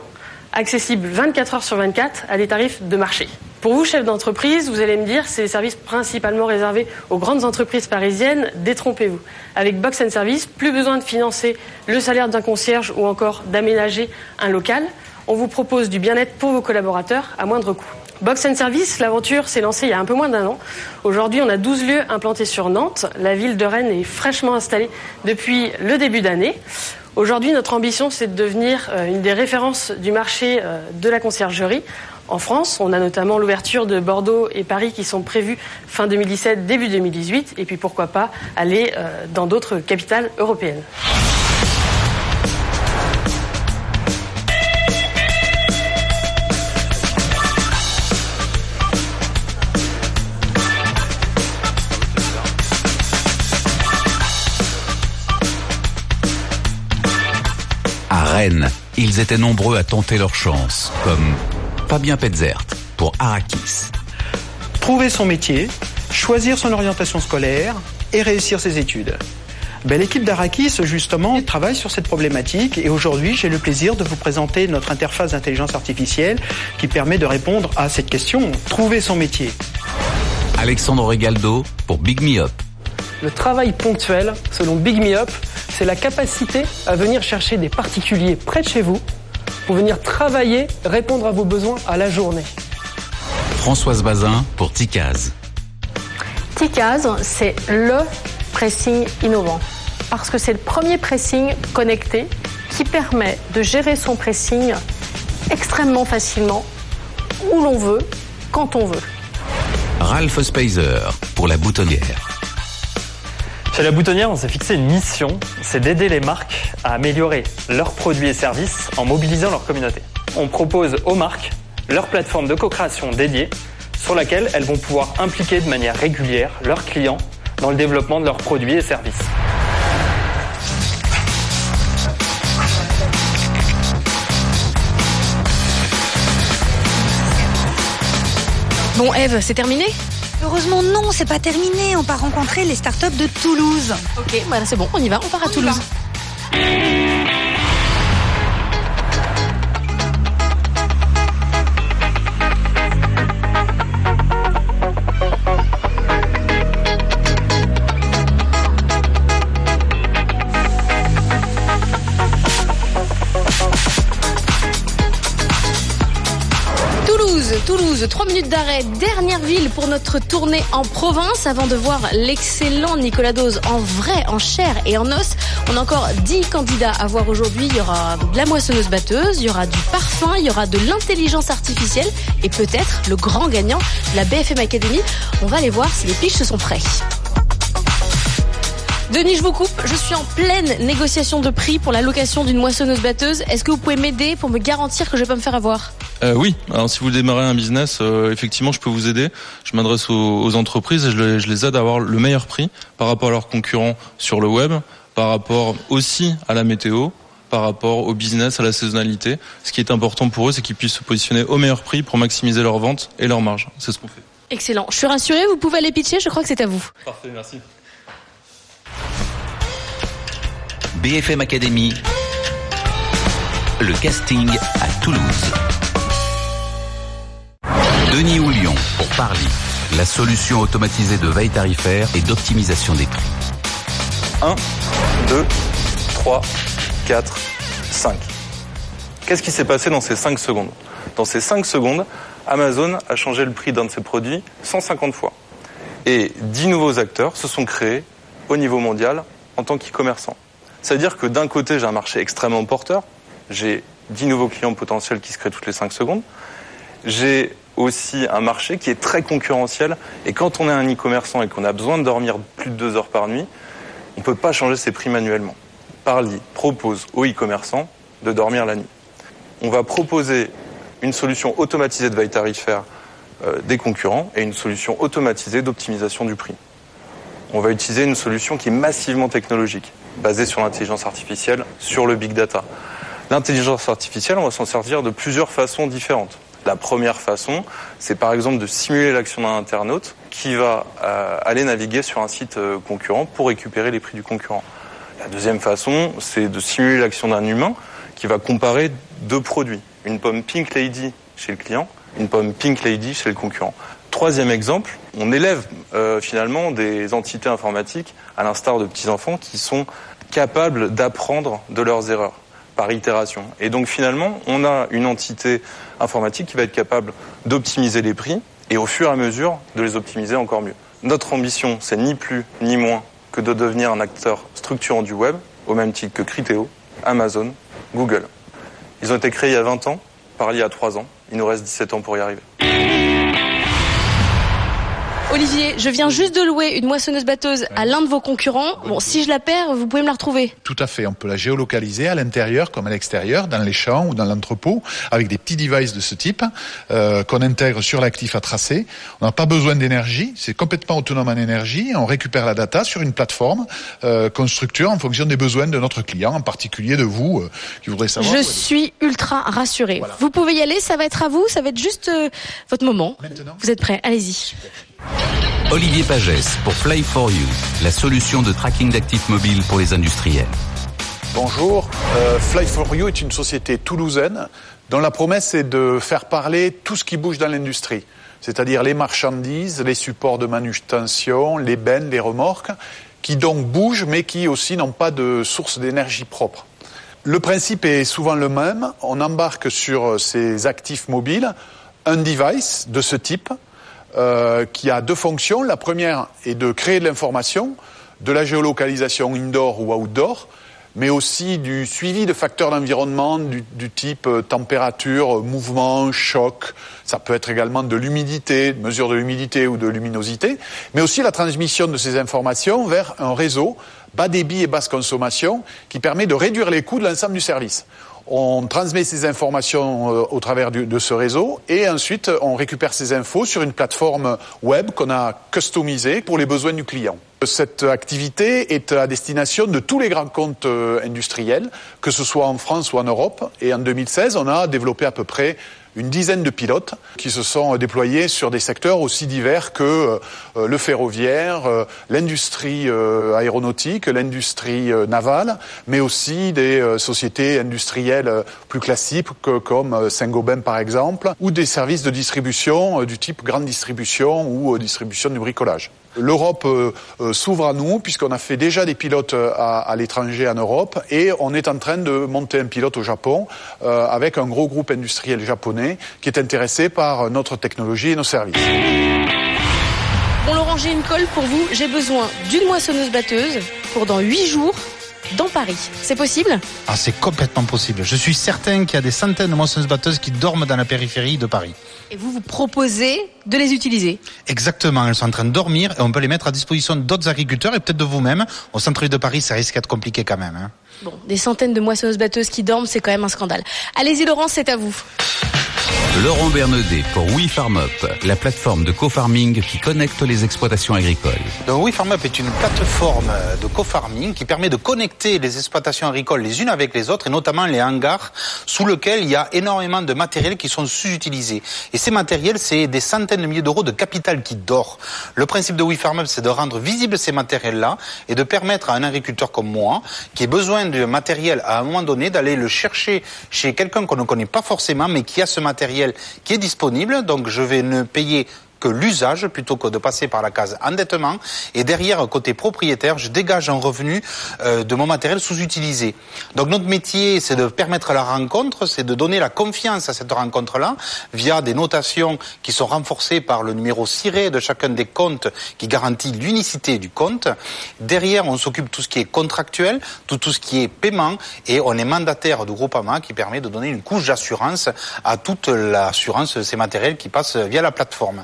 accessibles 24 heures sur 24 à des tarifs de marché. Pour vous, chef d'entreprise, vous allez me dire, c'est des services principalement réservés aux grandes entreprises parisiennes. Détrompez-vous. Avec Box and Service, plus besoin de financer le salaire d'un concierge ou encore d'aménager un local. On vous propose du bien-être pour vos collaborateurs à moindre coût. Box and Service, l'aventure s'est lancée il y a un peu moins d'un an. Aujourd'hui, on a 12 lieux implantés sur Nantes. La ville de Rennes est fraîchement installée depuis le début d'année. Aujourd'hui, notre ambition, c'est de devenir euh, une des références du marché euh, de la conciergerie. En France, on a notamment l'ouverture de Bordeaux et Paris qui sont prévus fin 2017, début 2018, et puis pourquoi pas aller euh, dans d'autres capitales européennes. Rennes, ils étaient nombreux à tenter leur chance, comme Fabien Petzert pour Arakis. Trouver son métier, choisir son orientation scolaire et réussir ses études. Ben, L'équipe d'Arakis, justement, travaille sur cette problématique et aujourd'hui, j'ai le plaisir de vous présenter notre interface d'intelligence artificielle qui permet de répondre à cette question, trouver son métier. Alexandre Regaldo pour Big Me Up. Le travail ponctuel, selon Big Me Up, c'est la capacité à venir chercher des particuliers près de chez vous pour venir travailler, répondre à vos besoins à la journée. Françoise Bazin pour Ticaz. Ticaz, c'est le pressing innovant. Parce que c'est le premier pressing connecté qui permet de gérer son pressing extrêmement facilement, où l'on veut, quand on veut. Ralph Spazer pour La Boutonnière. Chez La Boutonnière, on s'est fixé une mission, c'est d'aider les marques à améliorer leurs produits et services en mobilisant leur communauté. On propose aux marques leur plateforme de co-création dédiée sur laquelle elles vont pouvoir impliquer de manière régulière leurs clients dans le développement de leurs produits et services. Bon, Eve, c'est terminé? Heureusement non, c'est pas terminé. On part rencontrer les startups de Toulouse. Ok, voilà, c'est bon, on y va, on part à Toulouse. Toulouse, Toulouse. Trois minutes d'arrêt, dernière ville pour notre tournée en province avant de voir l'excellent Nicolas Dose en vrai, en chair et en os. On a encore 10 candidats à voir aujourd'hui. Il y aura de la moissonneuse batteuse, il y aura du parfum, il y aura de l'intelligence artificielle et peut-être le grand gagnant, la BFM Academy. On va aller voir si les piches se sont prêts. Denis, je vous coupe. Je suis en pleine négociation de prix pour la location d'une moissonneuse batteuse. Est-ce que vous pouvez m'aider pour me garantir que je vais pas me faire avoir? Euh, Oui. Alors, si vous démarrez un business, euh, effectivement, je peux vous aider. Je m'adresse aux, aux, entreprises et je les, je les, aide à avoir le meilleur prix par rapport à leurs concurrents sur le web, par rapport aussi à la météo, par rapport au business, à la saisonnalité. Ce qui est important pour eux, c'est qu'ils puissent se positionner au meilleur prix pour maximiser leurs ventes et leurs marges. C'est ce qu'on fait. Excellent. Je suis rassurée. Vous pouvez aller pitcher. Je crois que c'est à vous. Parfait. Merci. BFM Academy, le casting à Toulouse. Denis Houlion pour Parly, la solution automatisée de veille tarifaire et d'optimisation des prix. 1, 2, 3, 4, 5. Qu'est-ce qui s'est passé dans ces 5 secondes? Dans ces 5 secondes, Amazon a changé le prix d'un de ses produits 150 fois. Et 10 nouveaux acteurs se sont créés au niveau mondial en tant qu'e-commerçants. C'est-à-dire que d'un côté, j'ai un marché extrêmement porteur, j'ai 10 nouveaux clients potentiels qui se créent toutes les 5 secondes, j'ai aussi un marché qui est très concurrentiel, et quand on est un e-commerçant et qu'on a besoin de dormir plus de 2 heures par nuit, on ne peut pas changer ses prix manuellement. Parly propose aux e-commerçants de dormir la nuit. On va proposer une solution automatisée de veille tarifaire euh, des concurrents et une solution automatisée d'optimisation du prix. On va utiliser une solution qui est massivement technologique basé sur l'intelligence artificielle, sur le big data. L'intelligence artificielle, on va s'en servir de plusieurs façons différentes. La première façon, c'est par exemple de simuler l'action d'un internaute qui va euh, aller naviguer sur un site euh, concurrent pour récupérer les prix du concurrent. La deuxième façon, c'est de simuler l'action d'un humain qui va comparer deux produits. Une pomme Pink Lady chez le client, une pomme Pink Lady chez le concurrent. Troisième exemple, on élève euh, finalement des entités informatiques, à l'instar de petits-enfants, qui sont capables d'apprendre de leurs erreurs par itération. Et donc finalement, on a une entité informatique qui va être capable d'optimiser les prix et au fur et à mesure de les optimiser encore mieux. Notre ambition, c'est ni plus ni moins que de devenir un acteur structurant du web, au même titre que Criteo, Amazon, Google. Ils ont été créés il y a 20 ans, Parly il y a 3 ans. Il nous reste 17 ans pour y arriver. Olivier, je viens juste de louer une moissonneuse batteuse à l'un de vos concurrents. Bon, si je la perds, vous pouvez me la retrouver. Tout à fait. On peut la géolocaliser à l'intérieur comme à l'extérieur, dans les champs ou dans l'entrepôt, avec des petits devices de ce type euh, qu'on intègre sur l'actif à tracer. On n'a pas besoin d'énergie. C'est complètement autonome en énergie. On récupère la data sur une plateforme euh, qu'on structure en fonction des besoins de notre client, en particulier de vous, euh, qui voudrez savoir. Je suis ultra rassurée. Voilà. Vous pouvez y aller. Ça va être à vous. Ça va être juste euh, votre moment. Maintenant. Vous êtes prêts Allez-y. Olivier Pagès pour Fly4You, la solution de tracking d'actifs mobiles pour les industriels. Bonjour, euh, Fly4You est une société toulousaine dont la promesse est de faire parler tout ce qui bouge dans l'industrie, c'est-à-dire les marchandises, les supports de manutention, les bennes, les remorques, qui donc bougent mais qui aussi n'ont pas de source d'énergie propre. Le principe est souvent le même, on embarque sur ces actifs mobiles un device de ce type, euh, qui a deux fonctions. La première est de créer de l'information, de la géolocalisation indoor ou outdoor, mais aussi du suivi de facteurs d'environnement du, du, type euh, température, mouvement, choc. Ça peut être également de l'humidité, mesure de l'humidité ou de luminosité, mais aussi la transmission de ces informations vers un réseau bas débit et basse consommation qui permet de réduire les coûts de l'ensemble du service on transmet ces informations euh, au travers de ce réseau et ensuite on récupère ces infos sur une plateforme web qu'on a customisée pour les besoins du client. Cette activité est à destination de tous les grands comptes euh, industriels, que ce soit en France ou en Europe. Et en 2016, on a développé à peu près une dizaine de pilotes qui se sont déployés sur des secteurs aussi divers que euh, le ferroviaire, euh, l'industrie euh, aéronautique, l'industrie navale, mais aussi des sociétés industrielles plus classiques que, comme Saint-Gobain par exemple, ou des services de distribution du type grande distribution ou distribution du bricolage. L'Europe euh, euh, s'ouvre à nous puisqu'on a fait déjà des pilotes euh, à, l'étranger en Europe et on est en train de monter un pilote au Japon avec un gros groupe industriel japonais qui est intéressé par notre technologie et nos services. Bon Laurent, j'ai une colle pour vous. J'ai besoin d'une moissonneuse batteuse pour dans 8 jours dans Paris. C'est possible? Ah, c'est complètement possible. Je suis certain qu'il y a des centaines de moissonneuses batteuses qui dorment dans la périphérie de Paris. Et vous vous proposez de les utiliser? Exactement, elles sont en train de dormir et on peut les mettre à disposition d'autres agriculteurs et peut-être de vous-même. Au centre-ville de Paris, ça risque d'être compliqué quand même. hein. Bon, des centaines de moissonneuses batteuses qui dorment, c'est quand même un scandale. Allez-y Laurent, c'est à vous. Laurent Bernedet pour WeFarmUp, la plateforme de co-farming qui connecte les exploitations agricoles. WeFarmUp est une plateforme de co-farming qui permet de connecter les exploitations agricoles les unes avec les autres et notamment les hangars sous lesquels il y a énormément de matériel qui sont sous-utilisés. Et ces matériels, c'est des centaines de milliers d'euros de capital qui dort. Le principe de WeFarmUp, c'est de rendre visibles ces matériels-là et de permettre à un agriculteur comme moi, qui a besoin de matériel à un moment donné, d'aller le chercher chez quelqu'un qu'on ne connaît pas forcément, mais qui a ce matériel qui est disponible. Donc je vais ne payer que l'usage plutôt que de passer par la case endettement. Et derrière, côté propriétaire, je dégage un revenu euh, de mon matériel sous-utilisé. Donc notre métier, c'est de permettre la rencontre, c'est de donner la confiance à cette rencontre-là via des notations qui sont renforcées par le numéro ciré de chacun des comptes qui garantit l'unicité du compte. Derrière, on s'occupe de tout ce qui est contractuel, tout, tout ce qui est paiement et on est mandataire du Groupama qui permet de donner une couche d'assurance à toute l'assurance de ces matériels qui passent via la plateforme.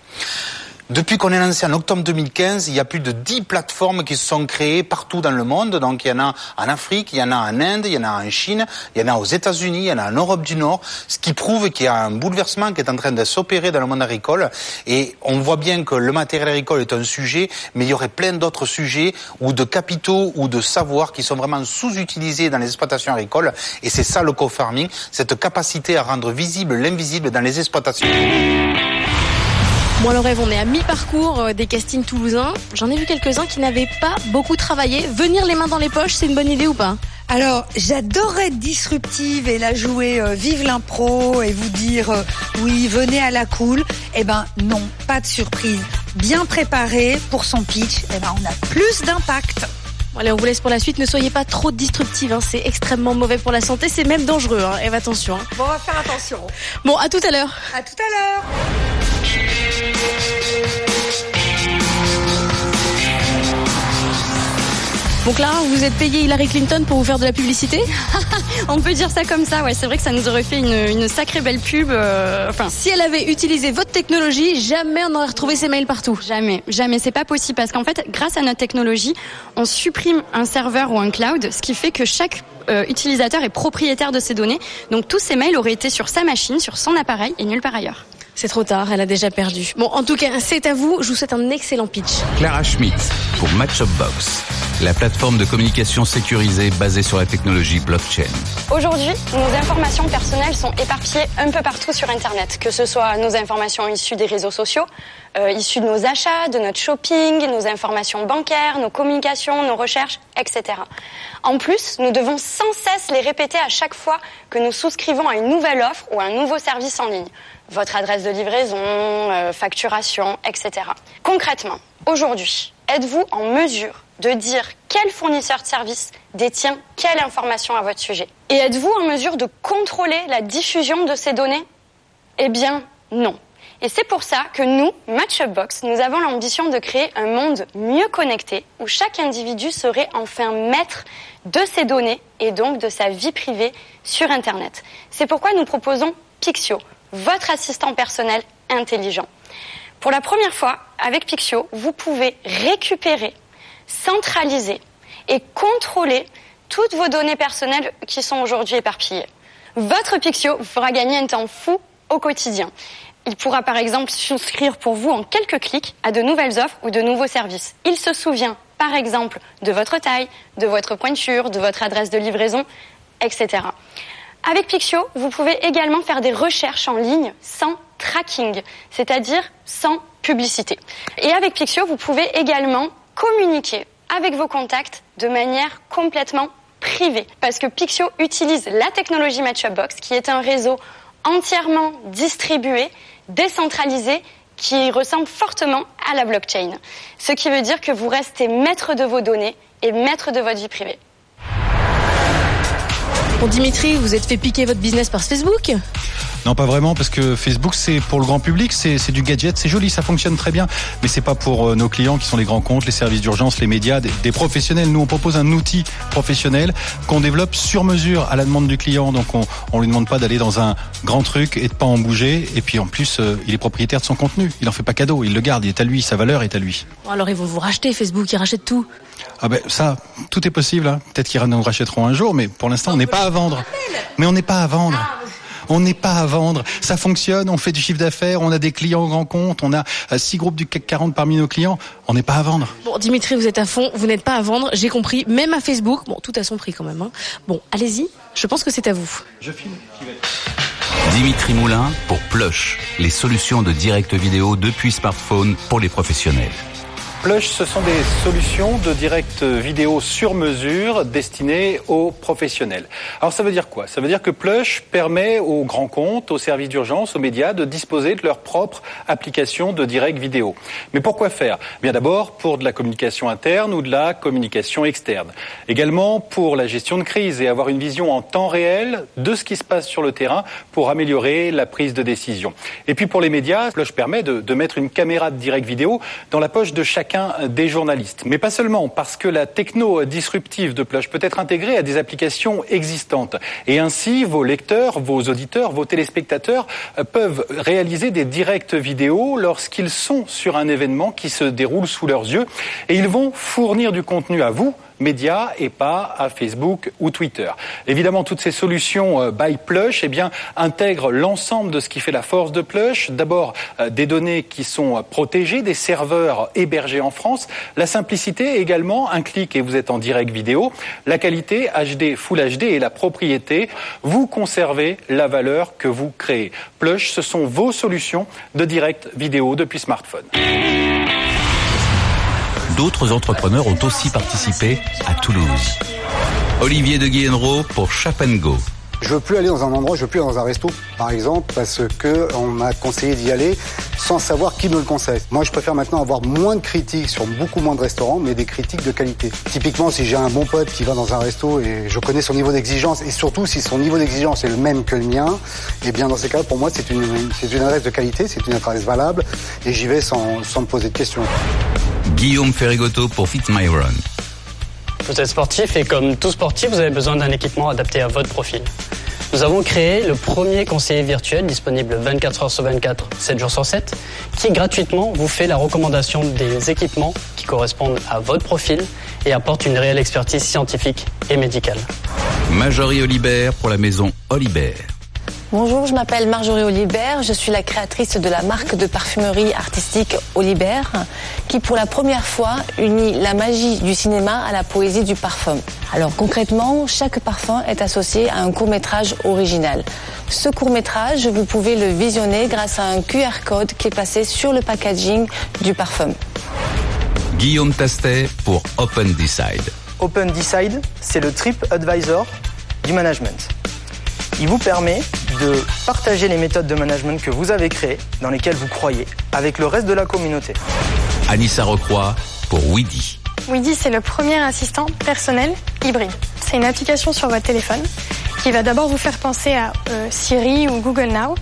Depuis qu'on est lancé en octobre 2015, il y a plus de 10 plateformes qui se sont créées partout dans le monde. Donc il y en a en Afrique, il y en a en Inde, il y en a en Chine, il y en a aux États-Unis, il y en a en Europe du Nord, ce qui prouve qu'il y a un bouleversement qui est en train de s'opérer dans le monde agricole. Et on voit bien que le matériel agricole est un sujet, mais il y aurait plein d'autres sujets ou de capitaux ou de savoirs qui sont vraiment sous-utilisés dans les exploitations agricoles. Et c'est ça le co-farming, cette capacité à rendre visible l'invisible dans les exploitations. Moi, le rêve, on est à mi-parcours euh, des castings toulousains. J'en ai vu quelques-uns qui n'avaient pas beaucoup travaillé. Venir les mains dans les poches, c'est une bonne idée ou pas? Alors, j'adorerais être disruptive et la jouer euh, vive l'impro et vous dire euh, oui, venez à la cool. Eh ben non, pas de surprise. Bien préparé pour son pitch, eh ben on a plus d'impact. Bon, Allez, on vous laisse pour la suite. Ne soyez pas trop disruptive. hein. C'est extrêmement mauvais pour la santé. C'est même dangereux. Hein. Eve, attention. hein. Bon, on va faire attention. Bon, à tout à l'heure. À tout à l'heure. Donc là, vous êtes payé Hillary Clinton pour vous faire de la publicité On peut dire ça comme ça, ouais. C'est vrai que ça nous aurait fait une, une sacrée belle pub. euh, Enfin, Si elle avait utilisé votre technologie, jamais on n'aurait retrouvé ces mails partout. Jamais, jamais. C'est pas possible parce qu'en fait, grâce à notre technologie, on supprime un serveur ou un cloud, ce qui fait que chaque euh, utilisateur est propriétaire de ses données. Donc tous ces mails auraient été sur sa machine, sur son appareil et nulle part ailleurs. C'est trop tard, elle a déjà perdu. Bon, en tout cas, c'est à vous. Je vous souhaite un excellent pitch. Clara Schmidt pour Matchup Box, la plateforme de communication sécurisée basée sur la technologie blockchain. Aujourd'hui, nos informations personnelles sont éparpillées un peu partout sur Internet, que ce soit nos informations issues des réseaux sociaux, euh, issues de nos achats, de notre shopping, nos informations bancaires, nos communications, nos recherches, etc. En plus, nous devons sans cesse les répéter à chaque fois que nous souscrivons à une nouvelle offre ou à un nouveau service en ligne. Votre adresse de livraison, euh, facturation, etc. Concrètement, aujourd'hui, êtes-vous en mesure de dire quel fournisseur de service détient quelle information à votre sujet? Et êtes-vous en mesure de contrôler la diffusion de ces données? Eh bien, non. Et c'est pour ça que nous, Matchupbox, nous avons l'ambition de créer un monde mieux connecté où chaque individu serait enfin maître de ses données et donc de sa vie privée sur Internet. C'est pourquoi nous proposons Pixio, votre assistant personnel intelligent. Pour la première fois, avec Pixio, vous pouvez récupérer, centraliser et contrôler toutes vos données personnelles qui sont aujourd'hui éparpillées. Votre Pixio vous fera gagner un temps fou au quotidien. Il pourra par exemple souscrire pour vous en quelques clics à de nouvelles offres ou de nouveaux services. Il se souvient par exemple de votre taille, de votre pointure, de votre adresse de livraison, etc. Avec Pixio, vous pouvez également faire des recherches en ligne sans tracking, c'est-à-dire sans publicité. Et avec Pixio, vous pouvez également communiquer avec vos contacts de manière complètement privée. Parce que Pixio utilise la technologie Matchup Box, qui est un réseau entièrement distribué, décentralisé, qui ressemble fortement à la blockchain. Ce qui veut dire que vous restez maître de vos données et maître de votre vie privée. Bon, Dimitri, vous êtes fait piquer votre business par Facebook non, pas vraiment, parce que Facebook, c'est pour le grand public, c'est du gadget, c'est joli, ça fonctionne très bien, mais c'est pas pour euh, nos clients qui sont les grands comptes, les services d'urgence, les médias, des, des, professionnels. Nous, on propose un outil professionnel qu'on développe sur mesure à la demande du client. Donc, on, on lui demande pas d'aller dans un grand truc et de pas en bouger. Et puis, en plus, euh, il est propriétaire de son contenu. Il en fait pas cadeau, il le garde, il est à lui, sa valeur est à lui. Alors, ils vont vous racheter, Facebook, ils rachètent tout. Ah ben ça, tout est possible. Hein. Peut-être qu'ils nous rachèteront un jour, mais pour l'instant, on n'est pas à vendre. Mais on n'est pas à vendre. On n'est pas à vendre. Ça fonctionne, on fait du chiffre d'affaires, on a des clients au grand compte, on a six groupes du CAC 40 parmi nos clients. On n'est pas à vendre. Bon, Dimitri, vous êtes à fond, vous n'êtes pas à vendre, j'ai compris, même à Facebook. Bon, tout à son prix quand même. Hein. Bon, allez-y, je pense que c'est à vous. Je filme. Dimitri Moulin pour Plush, les solutions de direct vidéo depuis smartphone pour les professionnels. Plush, ce sont des solutions de direct vidéo sur mesure destinées aux professionnels. Alors ça veut dire quoi? Ça veut dire que Plush permet aux grands comptes, aux services d'urgence, aux médias de disposer de leur propre application de direct vidéo. Mais pourquoi faire? Bien d'abord pour de la communication interne ou de la communication externe. Également pour la gestion de crise et avoir une vision en temps réel de ce qui se passe sur le terrain pour améliorer la prise de décision. Et puis pour les médias, Plush permet de, de mettre une caméra de direct vidéo dans la poche de chaque des journalistes. Mais pas seulement, parce que la techno disruptive de Plush peut être intégrée à des applications existantes. Et ainsi, vos lecteurs, vos auditeurs, vos téléspectateurs peuvent réaliser des directs vidéo lorsqu'ils sont sur un événement qui se déroule sous leurs yeux. Et ils vont fournir du contenu à vous, médias et pas à Facebook ou Twitter. Évidemment, toutes ces solutions euh, by Plush eh bien, intègrent l'ensemble de ce qui fait la force de Plush. D'abord, euh, des données qui sont euh, protégées, des serveurs hébergés en France. La simplicité également, un clic et vous êtes en direct vidéo. La qualité HD, Full HD et la propriété. Vous conservez la valeur que vous créez. Plush, ce sont vos solutions de direct vidéo depuis smartphone d'autres entrepreneurs ont aussi participé à Toulouse. Olivier de Guillenreau pour Shop Go. Je veux plus aller dans un endroit, je veux plus aller dans un resto, par exemple, parce que on m'a conseillé d'y aller sans savoir qui me le conseille. Moi, je préfère maintenant avoir moins de critiques sur beaucoup moins de restaurants, mais des critiques de qualité. Typiquement, si j'ai un bon pote qui va dans un resto et je connais son niveau d'exigence, et surtout si son niveau d'exigence est le même que le mien, eh bien, dans ces cas, pour moi, c'est une, adresse de qualité, c'est une adresse valable, et j'y vais sans me poser de questions. Guillaume Ferrigoto pour Fit My Run. Vous êtes sportif et comme tout sportif, vous avez besoin d'un équipement adapté à votre profil. Nous avons créé le premier conseiller virtuel disponible 24 heures sur 24, 7 jours sur 7, qui gratuitement vous fait la recommandation des équipements qui correspondent à votre profil et apporte une réelle expertise scientifique et médicale. Majorie Olibert pour la maison Olibert. Bonjour, je m'appelle Marjorie Olibert, je suis la créatrice de la marque de parfumerie artistique Olibert, qui pour la première fois unit la magie du cinéma à la poésie du parfum. Alors concrètement, chaque parfum est associé à un court métrage original. Ce court métrage, vous pouvez le visionner grâce à un QR code qui est passé sur le packaging du parfum. Guillaume Tastet pour Open Decide. Open Decide, c'est le trip advisor du management. Il vous permet de partager les méthodes de management que vous avez créées, dans lesquelles vous croyez, avec le reste de la communauté. Anissa Recroix pour Weedy. Weedy, c'est le premier assistant personnel hybride. C'est une application sur votre téléphone qui va d'abord vous faire penser à euh, Siri ou Google Now,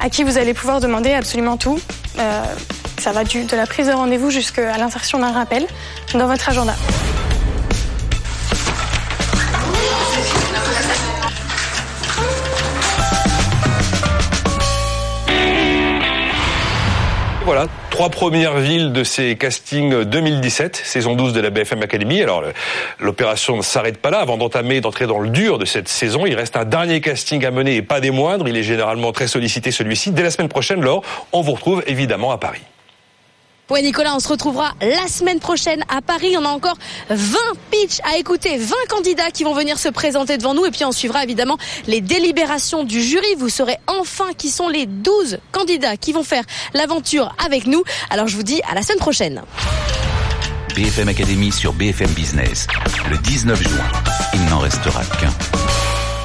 à qui vous allez pouvoir demander absolument tout. Euh, ça va du, de la prise de rendez-vous jusqu'à l'insertion d'un rappel dans votre agenda. Voilà, trois premières villes de ces castings 2017, saison 12 de la BFM Academy. Alors l'opération ne s'arrête pas là. Avant d'entamer, d'entrer dans le dur de cette saison, il reste un dernier casting à mener et pas des moindres. Il est généralement très sollicité celui-ci. Dès la semaine prochaine, Laure, on vous retrouve évidemment à Paris. Ouais Nicolas, on se retrouvera la semaine prochaine à Paris. On a encore 20 pitchs à écouter, 20 candidats qui vont venir se présenter devant nous et puis on suivra évidemment les délibérations du jury. Vous saurez enfin qui sont les 12 candidats qui vont faire l'aventure avec nous. Alors je vous dis à la semaine prochaine. BFM Academy sur BFM Business. Le 19 juin, il n'en restera qu'un.